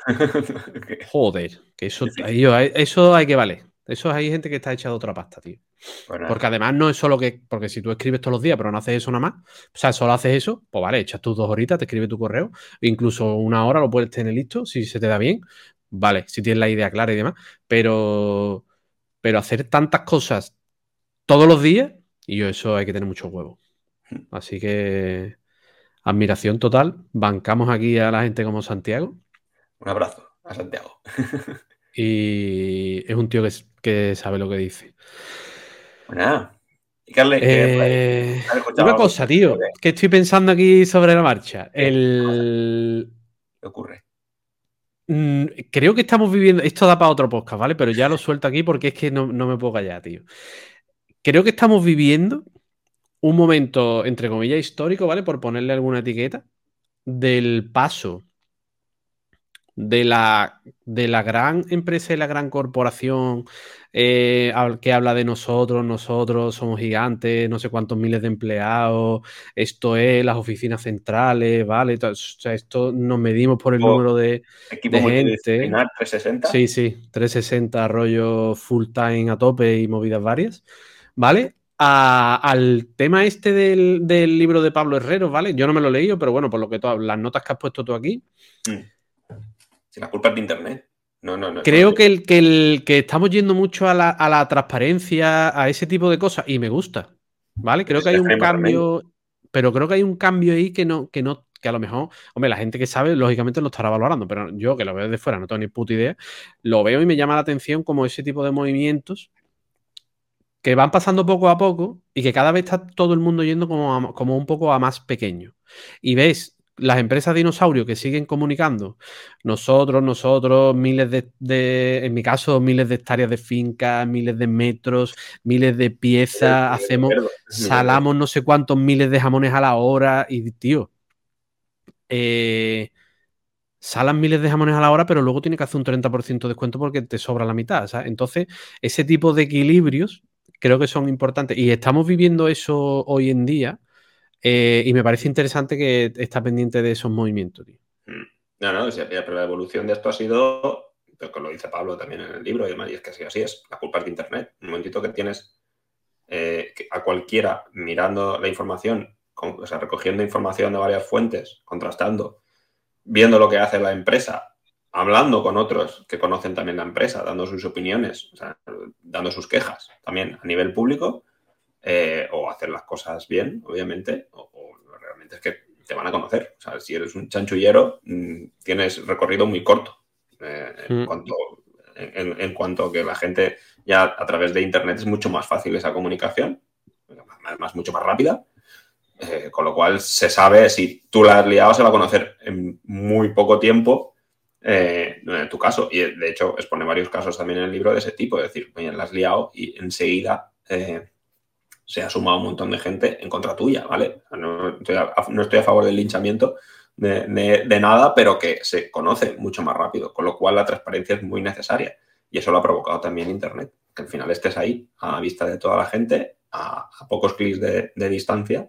Joder, que eso, eso hay que valer. Eso hay gente que está echando otra pasta, tío. Porque además no es solo que. Porque si tú escribes todos los días, pero no haces eso nada más. O sea, solo haces eso, pues vale, echas tus dos horitas, te escribes tu correo. Incluso una hora lo puedes tener listo, si se te da bien. Vale, si tienes la idea clara y demás. Pero. Pero hacer tantas cosas todos los días, y yo eso hay que tener mucho huevo. Así que. Admiración total. Bancamos aquí a la gente como Santiago. Un abrazo a Santiago. y es un tío que, que sabe lo que dice. Bueno, y eh, una cosa, tío, que estoy pensando aquí sobre la marcha. El... ¿Qué ocurre? Mm, creo que estamos viviendo. Esto da para otro podcast, ¿vale? Pero ya lo suelto aquí porque es que no, no me puedo callar, tío. Creo que estamos viviendo un momento, entre comillas, histórico, ¿vale? Por ponerle alguna etiqueta, del paso de la, de la gran empresa y la gran corporación eh, que habla de nosotros, nosotros somos gigantes, no sé cuántos miles de empleados, esto es las oficinas centrales, ¿vale? O sea, esto nos medimos por el número de, equipo gente. 360. Sí, sí, 360, rollo full time a tope y movidas varias, ¿vale? al tema este del, libro de Pablo Herrero, ¿vale? Yo no me lo he leído, pero bueno, por lo que tú, las notas que has puesto tú aquí. Mm la culpa es de Internet. No, no, no. Creo que, el, que, el, que estamos yendo mucho a la, transparencia, a ese tipo de cosas, y me gusta. ¿Vale? Creo que hay un cambio. Pero creo que hay un cambio ahí que no, que no, que a lo mejor, hombre, la gente que sabe, lógicamente lo estará valorando, pero yo que lo veo de fuera, no tengo ni puta idea, lo veo y me llama la atención como ese tipo de movimientos que van pasando poco a poco y que cada vez está todo el mundo yendo como, como un poco a más pequeño. Y ves las empresas dinosaurio que siguen comunicando, nosotros, nosotros, miles de, en mi caso, miles de hectáreas de fincas, miles de metros, miles de piezas, hacemos, salamos no sé cuántos miles de jamones a la hora y, tío, eh, salan miles de jamones a la hora, pero luego tiene que hacer un 30% de descuento porque te sobra la mitad, ¿sabes? Entonces, ese tipo de equilibrios creo que son importantes y estamos viviendo eso hoy en día eh, y me parece interesante que está pendiente de esos movimientos. Mm. No, no, pero la evolución de esto ha sido, que lo dice Pablo también en el libro, y, además, es que así, es, la culpa es de Internet. Un momentito que tienes eh, a cualquiera mirando la información, o sea, recogiendo información de varias fuentes, contrastando, viendo lo que hace la empresa, hablando con otros que conocen también la empresa, dando sus opiniones, dando sus quejas también a nivel público, eh, o hacer las cosas bien, obviamente, o, realmente es que te van a conocer. O sea, si eres un chanchullero, mm, tienes recorrido muy corto eh, en, mm. cuanto, en, cuanto a que la gente ya a través de Internet es mucho más fácil esa comunicación, además mucho más rápida. Eh, con lo cual se sabe si tú la has liado, se va a conocer en muy poco tiempo en tu caso. Y de hecho expone varios casos también en el libro de ese tipo, es decir, la has liado y enseguida se ha sumado un montón de gente en contra tuya, ¿vale? No estoy a, favor del linchamiento de, nada, pero que se conoce mucho más rápido, con lo cual la transparencia es muy necesaria. Y eso lo ha provocado también Internet, que al final estés ahí a vista de toda la gente, a, pocos clics de, distancia,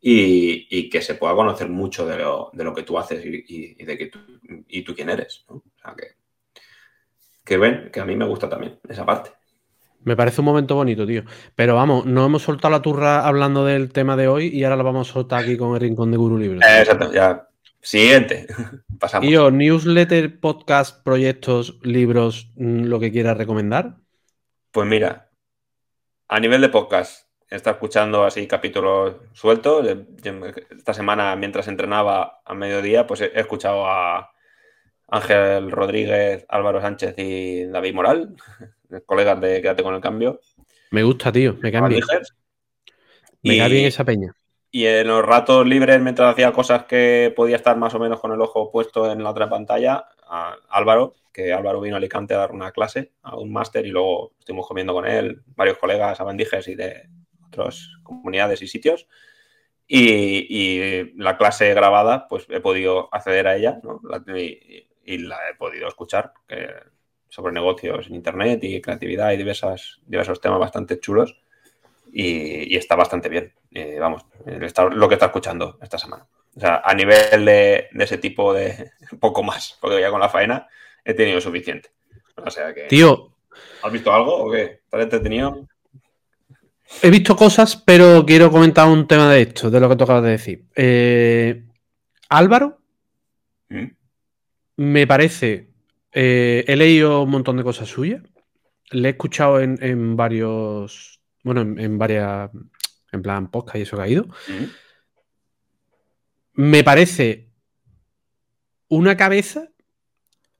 y, que se pueda conocer mucho de lo, que tú haces y, de que tú, y tú quién eres. O sea que, que ven, que a mí me gusta también esa parte. Me parece un momento bonito, tío. Pero vamos, no hemos soltado la turra hablando del tema de hoy y ahora la vamos a soltar aquí con el rincón de Guru Libre. exacto, ya. Siguiente. Pasamos. Y yo, newsletter, podcast, proyectos, libros, mm, lo que quieras recomendar. Pues mira, a nivel de podcast, estado escuchando así capítulos sueltos. Esta semana, mientras entrenaba a mediodía, pues he escuchado a Ángel Rodríguez, Álvaro Sánchez y David Moral colegas de Quédate con el cambio. Me gusta, tío, me cae bien. Me cae bien esa peña. Y en los ratos libres, mientras hacía cosas que podía estar más o menos con el ojo puesto en la otra pantalla, a Álvaro, que Álvaro vino a Alicante a dar una clase, a un máster, y luego estuvimos comiendo con él, varios colegas, abandijes y de otras comunidades y sitios. Y, la clase grabada, pues he podido acceder a ella ¿no? y, la he podido escuchar sobre negocios en Internet y creatividad y diversas, diversos temas bastante chulos. Y, está bastante bien. vamos, lo que está escuchando esta semana. O sea, a nivel de, ese tipo de poco más, porque ya con la faena he tenido suficiente. O sea que. Tío. ¿Has visto algo o qué? ¿Estás entretenido? He visto cosas, pero quiero comentar un tema de esto, de lo que tú acabas de decir. Eh, Álvaro, ¿Mm? me parece. Eh, he leído un montón de cosas suyas. Le he escuchado en, varios. Bueno, en, varias. En plan podcast y eso que ha ido. ¿Mm? Me parece una cabeza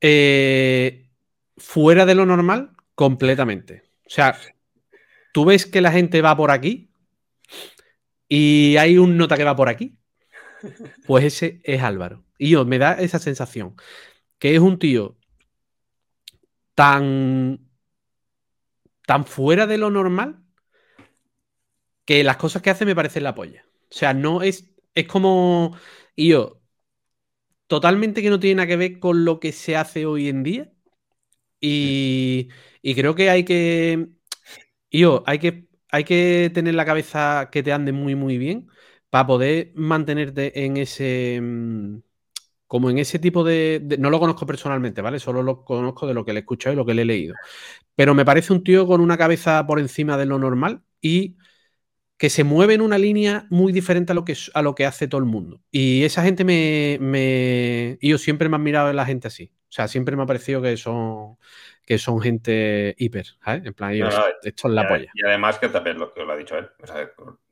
eh, fuera de lo normal completamente. O sea, tú ves que la gente va por aquí y hay un nota que va por aquí. Pues ese es Álvaro. Y yo me da esa sensación que es un tío tan tan fuera de lo normal que las cosas que hace me parecen la polla. O sea, no es es como, y yo, totalmente que no tiene nada que ver con lo que se hace hoy en día. Y, creo que hay que, yo, hay que, hay que tener la cabeza que te ande muy, muy bien para poder mantenerte en ese, mm, como en ese tipo de, No lo conozco personalmente, ¿vale? Solo lo conozco de lo que le he escuchado y lo que le he leído. Pero me parece un tío con una cabeza por encima de lo normal y que se mueve en una línea muy diferente a lo que, a lo que hace todo el mundo. Y esa gente me, me... Yo siempre me han mirado a la gente así. O sea, siempre me ha parecido que son, que son gente hiper, ¿sabes? En plan, esto es la polla. Y además que también lo que lo ha dicho él,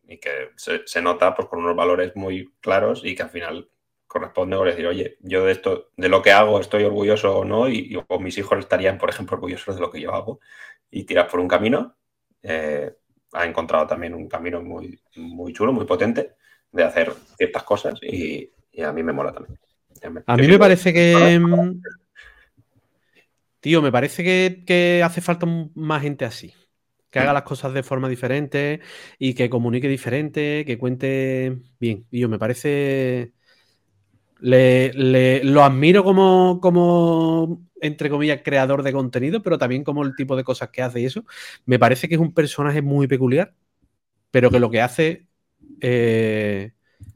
y que se, nota pues, con unos valores muy claros y que al final corresponde con decir, oye, yo de esto, de lo que hago estoy orgulloso o no, y, o mis hijos estarían, por ejemplo, orgullosos de lo que yo hago, y tiras por un camino, eh, ha encontrado también un camino muy, muy chulo, muy potente de hacer ciertas cosas y, a mí me mola también. a mí me parece que... Mm, tío, me parece que, hace falta más gente así. Que haga las cosas de forma diferente y que comunique diferente, que cuente bien. Y yo me parece. Le, lo admiro como, como entre comillas, creador de contenido, pero también como el tipo de cosas que hace y eso. Me parece que es un personaje muy peculiar, pero que lo que hace eh,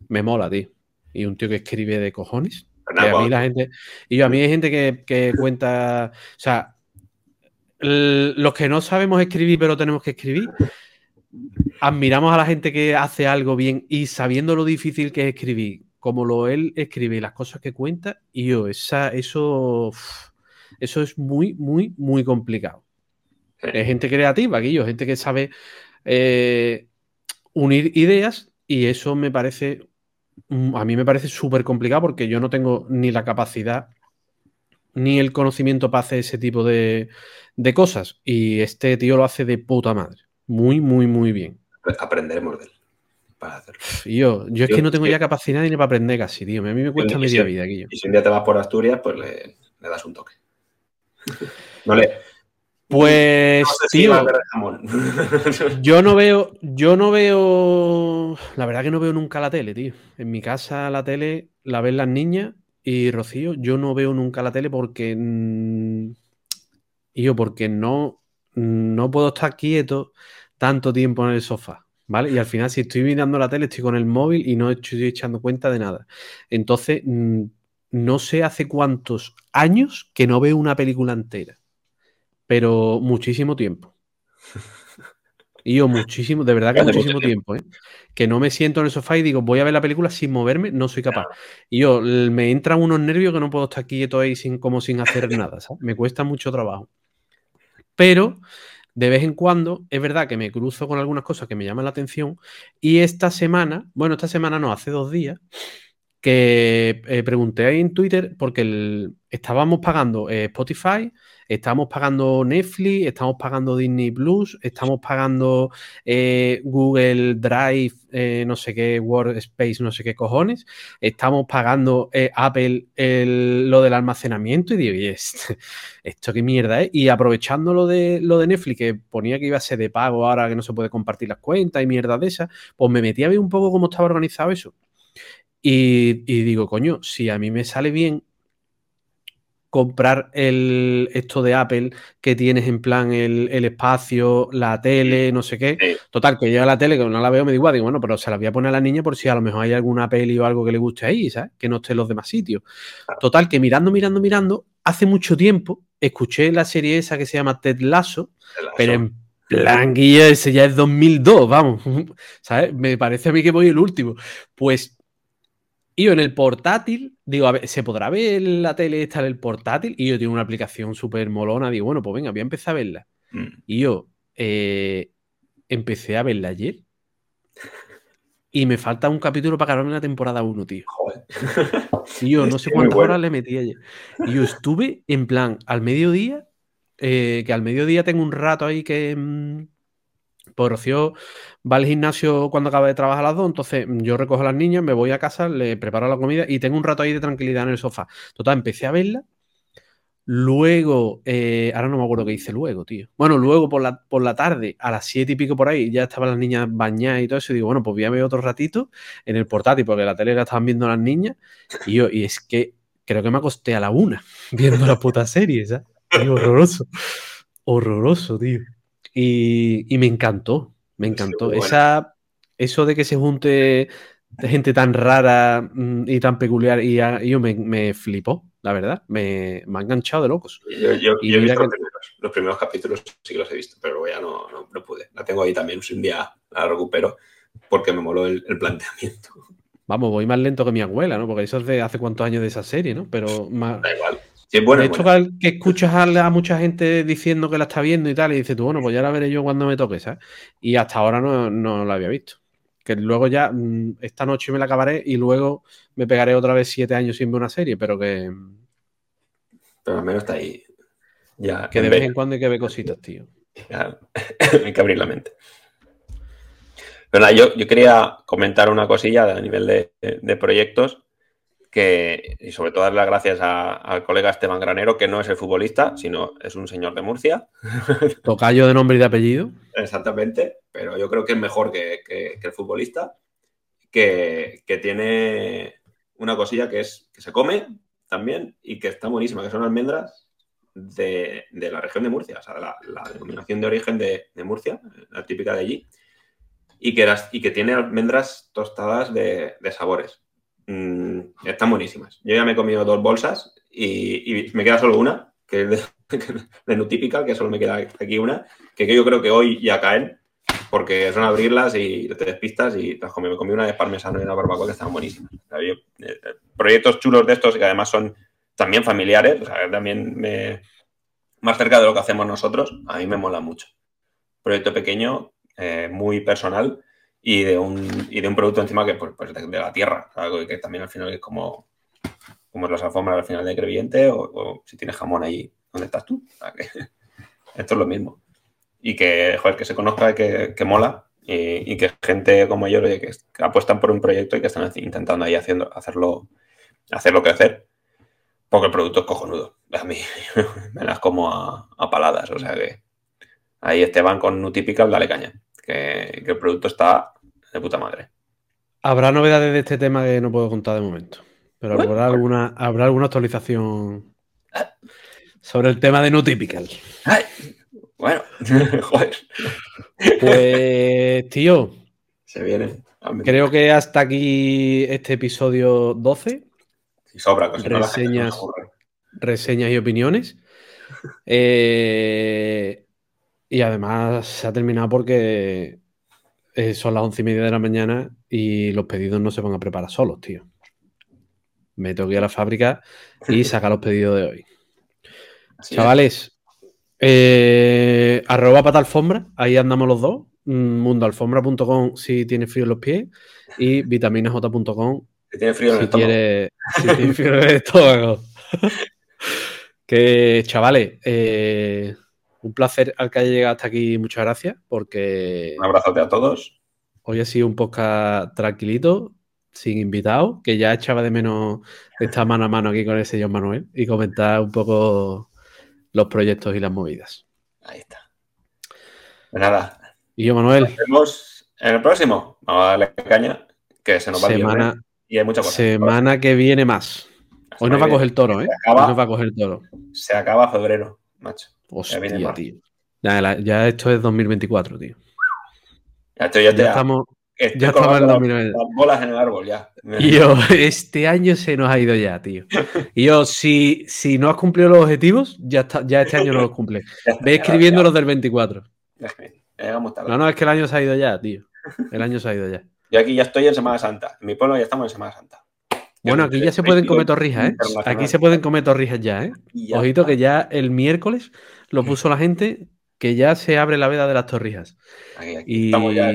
me mola, tío. Y un tío que escribe de cojones. a mí la gente. Y yo, a mí hay gente que, cuenta. O sea, los que no sabemos escribir, pero tenemos que escribir, admiramos a la gente que hace algo bien y sabiendo lo difícil que es escribir, como lo él escribe las cosas que cuenta, y yo, esa, eso. Eso es muy, muy, muy complicado. Es gente creativa, Guillo, gente que sabe eh, unir ideas y eso me parece, mm, a mí me parece súper complicado porque yo no tengo ni la capacidad ni el conocimiento para hacer ese tipo de, cosas. Y este tío lo hace de puta madre. Muy, muy, muy bien. Aprenderemos de él para hacerlo. Yo, yo es que no tengo ya capacidad ni para aprender casi, tío. A mí me cuesta media vida, Guillo. Y si un día te vas por Asturias, pues le das un toque. No le. Pues, tío, yo no veo, yo no veo, la verdad que no veo nunca la tele, tío. En mi casa la tele la ven las niñas y Rocío, yo no veo nunca la tele porque, yo porque no, no puedo estar quieto tanto tiempo en el sofá, ¿vale? Y al final si estoy mirando la tele estoy con el móvil y no estoy echando cuenta de nada. Entonces, mm, no sé hace cuántos años que no veo una película entera, pero muchísimo tiempo. Y yo muchísimo, de verdad que muchísimo tiempo, ¿eh? que no me siento en el sofá y digo, voy a ver la película sin moverme, no soy capaz. Y yo, me entran unos nervios que no puedo estar quieto ahí sin, como sin hacer nada, Me cuesta mucho trabajo. Pero de vez en cuando es verdad que me cruzo con algunas cosas que me llaman la atención y esta semana, bueno, esta semana no, hace dos días, que eh, pregunté ahí en Twitter porque estábamos pagando eh, Spotify, estábamos pagando Netflix, estamos pagando Disney Plus, estamos pagando eh, Google Drive, no sé qué, Workspace, no sé qué cojones, estamos pagando Apple lo del almacenamiento y digo, y esto qué mierda es. Y aprovechando lo de, lo de Netflix, que ponía que iba a ser de pago ahora que no se puede compartir las cuentas y mierda de esas, pues me metí a ver un poco cómo estaba organizado eso. Y, digo, coño, si a mí me sale bien comprar el, esto de Apple que tienes en plan el, espacio, la tele, no sé qué. Total, que llega la tele, que no la veo, me digo, digo, bueno, pero se la voy a poner a la niña por si a lo mejor hay alguna peli o algo que le guste ahí, ¿sabes? Que no esté en los demás sitios. Total, que mirando, mirando, mirando, hace mucho tiempo escuché la serie esa que se llama Ted Lasso, pero en plan, guía, ese ya es 2002, vamos, ¿sabes? Me parece a mí que voy el último. Pues y yo en el portátil, digo, a ver, ¿se podrá ver la tele esta en el portátil? Y yo tengo una aplicación súper molona, digo, bueno, pues venga, voy a empezar a verla. Mm. Y yo eh, empecé a verla ayer. Y me falta un capítulo para acabarme la temporada 1, tío. Joder. Y yo no sé cuántas horas le metí ayer. Y yo estuve en plan al mediodía, eh, que al mediodía tengo un rato ahí que, mm, por Rocío va al gimnasio cuando acaba de trabajar a las dos, entonces yo recojo a las niñas, me voy a casa, le preparo la comida y tengo un rato ahí de tranquilidad en el sofá. Total, empecé a verla. Luego, eh, ahora no me acuerdo qué hice luego, tío. Bueno, luego por la, por la tarde, a las siete y pico por ahí, ya estaban las niñas bañadas y todo eso. Y digo, bueno, pues voy a ver otro ratito en el portátil, porque la tele la estaban viendo las niñas. Y yo, y es que creo que me acosté a la una viendo la puta serie, ¿sabes? horroroso. Horroroso, tío. Y, me encantó, me encantó. Esa, eso de que se junte gente tan rara mm, y tan peculiar, y, yo me, flipó, la verdad. Me, me, ha enganchado de locos. Yo, he visto los, primeros, capítulos, sí que los he visto, pero ya no, no, pude. La tengo ahí también, un día la recupero porque me moló el, planteamiento. Vamos, voy más lento que mi abuela, ¿no? Porque eso es de hace cuántos años de esa serie, ¿no? Pero más... Da igual de hecho, que escuchas a, mucha gente diciendo que la está viendo y tal, y dices tú, bueno, pues ya la veré yo cuando me toque, ¿sabes? Y hasta ahora no, no la había visto. Que luego ya, mm, esta noche me la acabaré y luego me pegaré otra vez siete años sin ver una serie, pero que. Pero al menos está ahí. Ya, que de vez en cuando hay que ver cositas, tío. hay que abrir la mente. Pero yo, yo quería comentar una cosilla a nivel de, de proyectos que, y sobre todo dar las gracias al colega Esteban Granero, que no es el futbolista, sino es un señor de Murcia. Tocayo de nombre y de apellido. Exactamente, pero yo creo que es mejor que, el futbolista, que, tiene una cosilla que es que se come también y que está buenísima, que son almendras de, la región de Murcia, o sea, la, denominación de origen de, Murcia, la típica de allí, y que, y que tiene almendras tostadas de sabores. Mm, están buenísimas. Yo ya me he comido dos bolsas y, me queda solo una, que es de, de que solo me queda aquí una, que yo creo que hoy ya caen, porque son abrirlas y te despistas y comí, me comí una de parmesano y una barbacoa que estaban buenísimas. Eh, proyectos chulos de estos que además son también familiares, también más cerca de lo que hacemos nosotros, a mí me mola mucho. Proyecto pequeño, eh, muy personal y de un, y de un producto encima que pues, pues de, la tierra, algo que también al final es como, como las alfombras al final de Crevillente o, si tienes jamón ahí donde estás tú. esto es lo mismo. Y que, joder, que se conozca que, que mola y, que gente como yo que, apuestan por un proyecto y que están intentando ahí haciendo, hacerlo, hacerlo crecer. Porque el producto es cojonudo. A mí me las como a, a paladas. O sea que ahí Esteban con Nutypical, dale caña que, el producto está de puta madre. Habrá novedades de este tema que no puedo contar de momento, pero habrá, alguna, habrá alguna actualización sobre el tema de No Typical. bueno, joder. Pues, tío. Se viene. Creo que hasta aquí este episodio 12. Y sobra, reseñas, reseñas y opiniones. Eh, y además se ha terminado porque eh, son las once y media de la mañana y los pedidos no se van a preparar solos, tío. Me tengo que ir a la fábrica y sacar los pedidos de hoy. Chavales, eh, arroba pata alfombra, ahí andamos los dos. Mm, mundoalfombra.com si tienes frío en los pies y vitaminaj.com Si tiene frío en el si, estómago. quiere, si tiene frío en el estómago. que, chavales, eh, un placer al que haya llegado hasta aquí. Muchas gracias, porque Un abrazote a todos. hoy ha sido un podcast tranquilito, sin invitados, que ya echaba de menos estar mano a mano aquí con el señor Manuel y comentar un poco los proyectos y las movidas. Ahí está. Pues nada, Y yo, Manuel, nos vemos en el próximo. Vamos a darle caña, que se nos va semana, viernes y hay mucha cosa. semana que viene más. Hoy nos va a coger el toro, ¿eh? Acaba. Hoy nos va a coger el toro. Se acaba febrero, macho. Hostia, tío. Ya, la- ya esto es 2024, tío. Ya ya estamos, estoy ya estamos en colgando 2020. las bolas en el árbol ya. Y yo, este año se nos ha ido ya, tío. Y yo, si, si no has cumplido los objetivos, ya, está, ya este año no los cumple. Ve escribiendo los del 24. Ya, ya llegamos tarde. No, no, es que el año se ha ido ya, tío. El año se ha ido ya. Yo aquí ya estoy en Semana Santa. En mi pueblo ya estamos en Semana Santa. Bueno, aquí ya se pueden comer torrijas, ¿eh? Aquí se pueden comer torrijas ya, ¿eh? Ojito que ya el miércoles lo puso la gente que ya se abre la veda de las torrijas. Aquí, aquí Y estamos ya-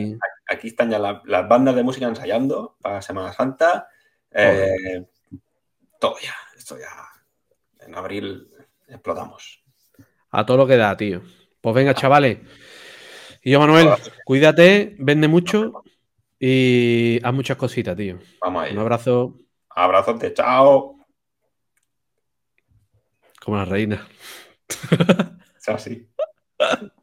aquí están ya la- las bandas de música ensayando para Semana Santa. Eh, todo ya. Esto ya. En abril explotamos. a todo lo que da, tío. Pues venga, chavales. Y yo, Manuel, cuídate, vende mucho y haz muchas cositas, tío. Vamos ahí. Un abrazo Abrazote. Chao. como la reina. Sassy.